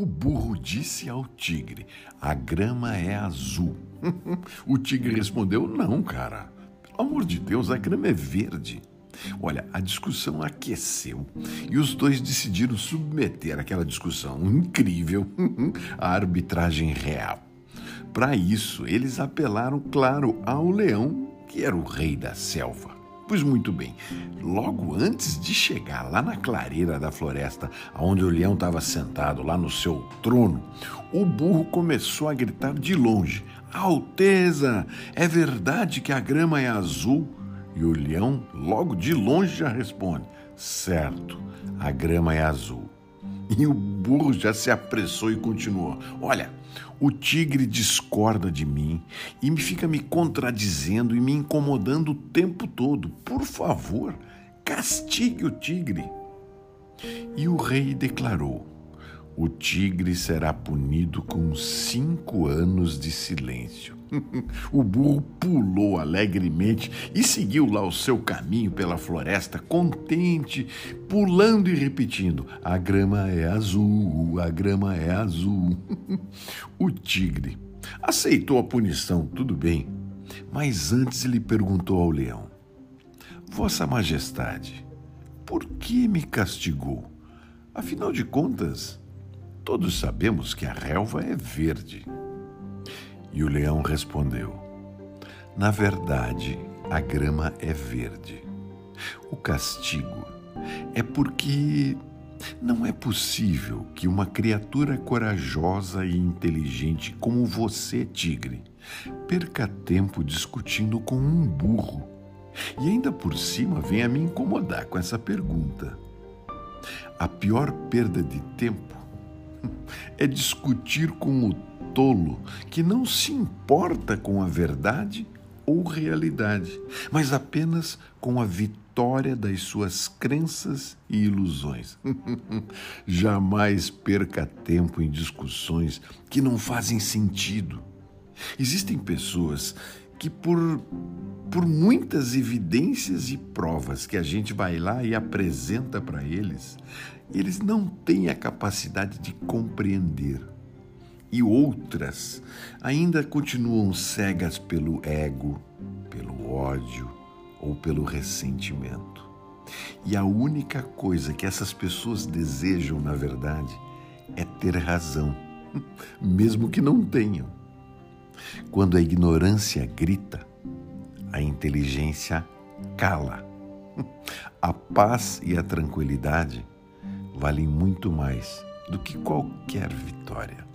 O burro disse ao tigre: A grama é azul. o tigre respondeu: Não, cara. Pelo amor de Deus, a grama é verde. Olha, a discussão aqueceu e os dois decidiram submeter aquela discussão incrível à arbitragem real. Para isso, eles apelaram, claro, ao leão, que era o rei da selva. Pois muito bem, logo antes de chegar lá na clareira da floresta, onde o leão estava sentado, lá no seu trono, o burro começou a gritar de longe: Alteza, é verdade que a grama é azul? E o leão, logo de longe, já responde: Certo, a grama é azul. E o burro já se apressou e continuou: Olha, o tigre discorda de mim e me fica me contradizendo e me incomodando o tempo todo. Por favor, castigue o tigre. E o rei declarou: o tigre será punido com cinco anos de silêncio. o burro pulou alegremente e seguiu lá o seu caminho pela floresta, contente, pulando e repetindo: A grama é azul, a grama é azul. o tigre aceitou a punição, tudo bem, mas antes lhe perguntou ao leão: Vossa Majestade, por que me castigou? Afinal de contas, Todos sabemos que a relva é verde. E o leão respondeu: Na verdade, a grama é verde. O castigo é porque não é possível que uma criatura corajosa e inteligente como você, tigre, perca tempo discutindo com um burro e ainda por cima venha me incomodar com essa pergunta. A pior perda de tempo é discutir com o tolo que não se importa com a verdade ou realidade, mas apenas com a vitória das suas crenças e ilusões. Jamais perca tempo em discussões que não fazem sentido. Existem pessoas que, por, por muitas evidências e provas que a gente vai lá e apresenta para eles, eles não têm a capacidade de compreender. E outras ainda continuam cegas pelo ego, pelo ódio ou pelo ressentimento. E a única coisa que essas pessoas desejam, na verdade, é ter razão, mesmo que não tenham. Quando a ignorância grita, a inteligência cala. A paz e a tranquilidade valem muito mais do que qualquer vitória.